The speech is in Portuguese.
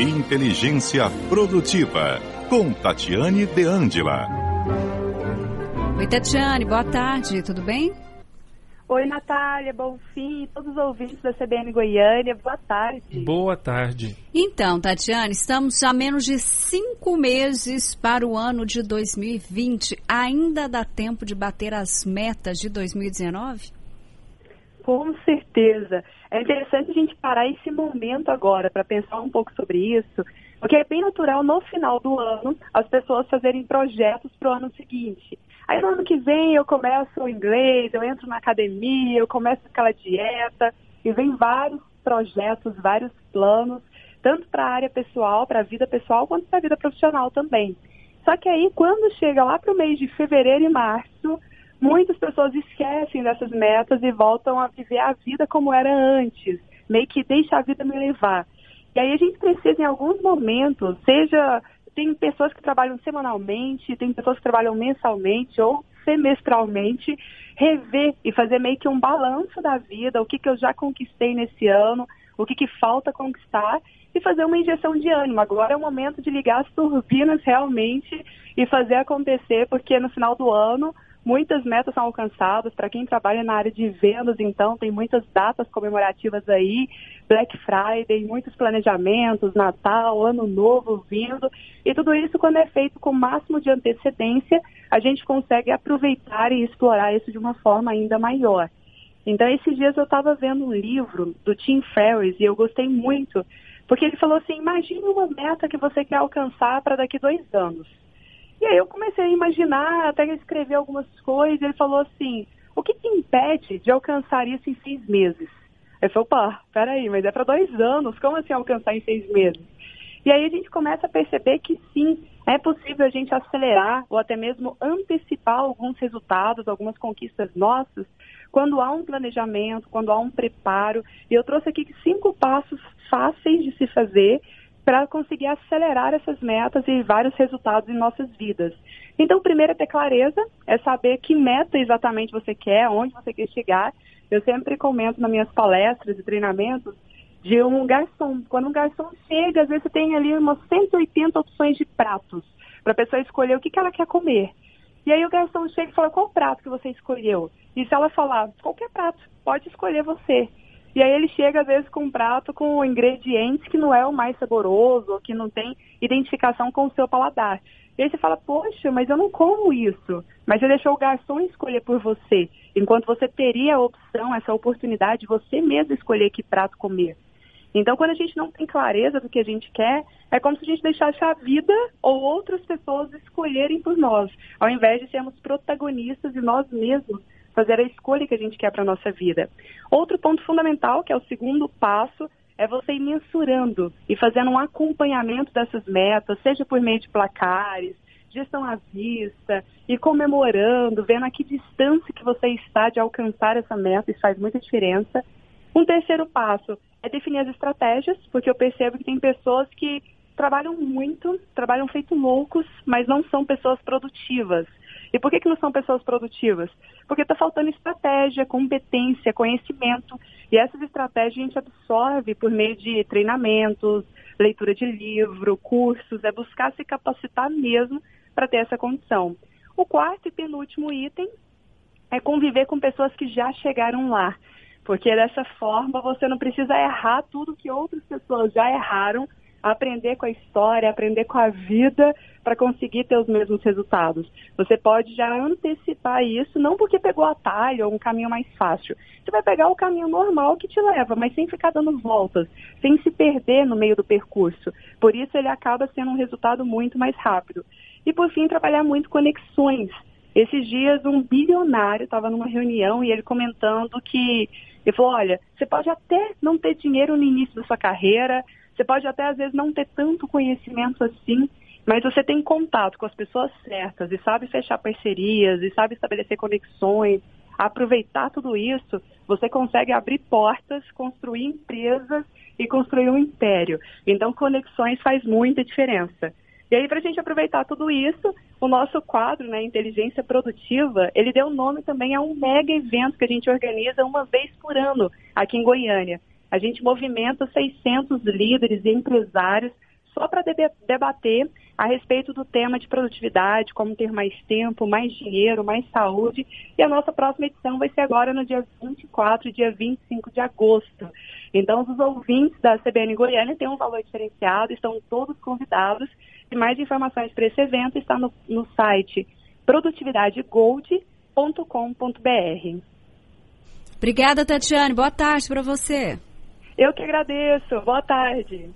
Inteligência Produtiva, com Tatiane De Angela. Oi, Tatiane, boa tarde, tudo bem? Oi, Natália, bom fim, todos os ouvintes da CBN Goiânia, boa tarde. Boa tarde. Então, Tatiane, estamos a menos de cinco meses para o ano de 2020. Ainda dá tempo de bater as metas de 2019? Com certeza. É interessante a gente parar esse momento agora para pensar um pouco sobre isso, porque é bem natural no final do ano as pessoas fazerem projetos para o ano seguinte. Aí no ano que vem eu começo o inglês, eu entro na academia, eu começo aquela dieta, e vem vários projetos, vários planos, tanto para a área pessoal, para a vida pessoal, quanto para a vida profissional também. Só que aí, quando chega lá para o mês de fevereiro e março, muitas pessoas esquecem dessas metas e voltam a viver a vida como era antes, meio que deixa a vida me levar. E aí a gente precisa, em alguns momentos, seja tem pessoas que trabalham semanalmente, tem pessoas que trabalham mensalmente ou semestralmente, rever e fazer meio que um balanço da vida, o que, que eu já conquistei nesse ano, o que, que falta conquistar e fazer uma injeção de ânimo. Agora é o momento de ligar as turbinas realmente e fazer acontecer, porque no final do ano Muitas metas são alcançadas. Para quem trabalha na área de vendas, então, tem muitas datas comemorativas aí, Black Friday, muitos planejamentos, Natal, Ano Novo vindo. E tudo isso, quando é feito com o máximo de antecedência, a gente consegue aproveitar e explorar isso de uma forma ainda maior. Então, esses dias eu estava vendo um livro do Tim Ferriss e eu gostei muito, porque ele falou assim: imagine uma meta que você quer alcançar para daqui dois anos. E aí eu comecei a imaginar, até escrever algumas coisas. Ele falou assim: o que te impede de alcançar isso em seis meses? Eu falei, opa, peraí, mas é para dois anos, como assim alcançar em seis meses? E aí a gente começa a perceber que sim, é possível a gente acelerar ou até mesmo antecipar alguns resultados, algumas conquistas nossas, quando há um planejamento, quando há um preparo. E eu trouxe aqui cinco passos fáceis de se fazer para conseguir acelerar essas metas e vários resultados em nossas vidas. Então, primeiro é ter clareza, é saber que meta exatamente você quer, onde você quer chegar. Eu sempre comento nas minhas palestras e treinamentos de um garçom. Quando um garçom chega, às vezes você tem ali umas 180 opções de pratos para a pessoa escolher o que, que ela quer comer. E aí o garçom chega e fala, qual prato que você escolheu? E se ela falar, qualquer prato, pode escolher você. E aí ele chega, às vezes, com um prato com ingredientes que não é o mais saboroso, que não tem identificação com o seu paladar. E aí você fala, poxa, mas eu não como isso. Mas você deixou o garçom escolher por você, enquanto você teria a opção, essa oportunidade de você mesmo escolher que prato comer. Então, quando a gente não tem clareza do que a gente quer, é como se a gente deixasse a vida ou outras pessoas escolherem por nós, ao invés de sermos protagonistas e nós mesmos fazer a escolha que a gente quer para a nossa vida. Outro ponto fundamental, que é o segundo passo, é você ir mensurando e fazendo um acompanhamento dessas metas, seja por meio de placares, gestão à vista, e comemorando, vendo a que distância que você está de alcançar essa meta, isso faz muita diferença. Um terceiro passo é definir as estratégias, porque eu percebo que tem pessoas que trabalham muito, trabalham feito loucos, mas não são pessoas produtivas. E por que, que não são pessoas produtivas? Porque está faltando estratégia, competência, conhecimento. E essas estratégias a gente absorve por meio de treinamentos, leitura de livro, cursos, é buscar se capacitar mesmo para ter essa condição. O quarto e penúltimo item é conviver com pessoas que já chegaram lá. Porque dessa forma você não precisa errar tudo que outras pessoas já erraram aprender com a história, aprender com a vida para conseguir ter os mesmos resultados. Você pode já antecipar isso, não porque pegou atalho ou um caminho mais fácil. Você vai pegar o caminho normal que te leva, mas sem ficar dando voltas, sem se perder no meio do percurso. Por isso ele acaba sendo um resultado muito mais rápido. E por fim, trabalhar muito conexões. Esses dias um bilionário estava numa reunião e ele comentando que ele falou, olha, você pode até não ter dinheiro no início da sua carreira, você pode até às vezes não ter tanto conhecimento assim, mas você tem contato com as pessoas certas e sabe fechar parcerias e sabe estabelecer conexões, aproveitar tudo isso, você consegue abrir portas, construir empresas e construir um império. Então, conexões faz muita diferença. E aí, para a gente aproveitar tudo isso, o nosso quadro, né, Inteligência Produtiva, ele deu nome também a um mega evento que a gente organiza uma vez por ano aqui em Goiânia. A gente movimenta 600 líderes e empresários só para debater a respeito do tema de produtividade, como ter mais tempo, mais dinheiro, mais saúde. E a nossa próxima edição vai ser agora no dia 24 e dia 25 de agosto. Então, os ouvintes da CBN Goiânia têm um valor diferenciado, estão todos convidados. E mais informações para esse evento está no, no site produtividadegold.com.br. Obrigada, Tatiane. Boa tarde para você. Eu que agradeço. Boa tarde.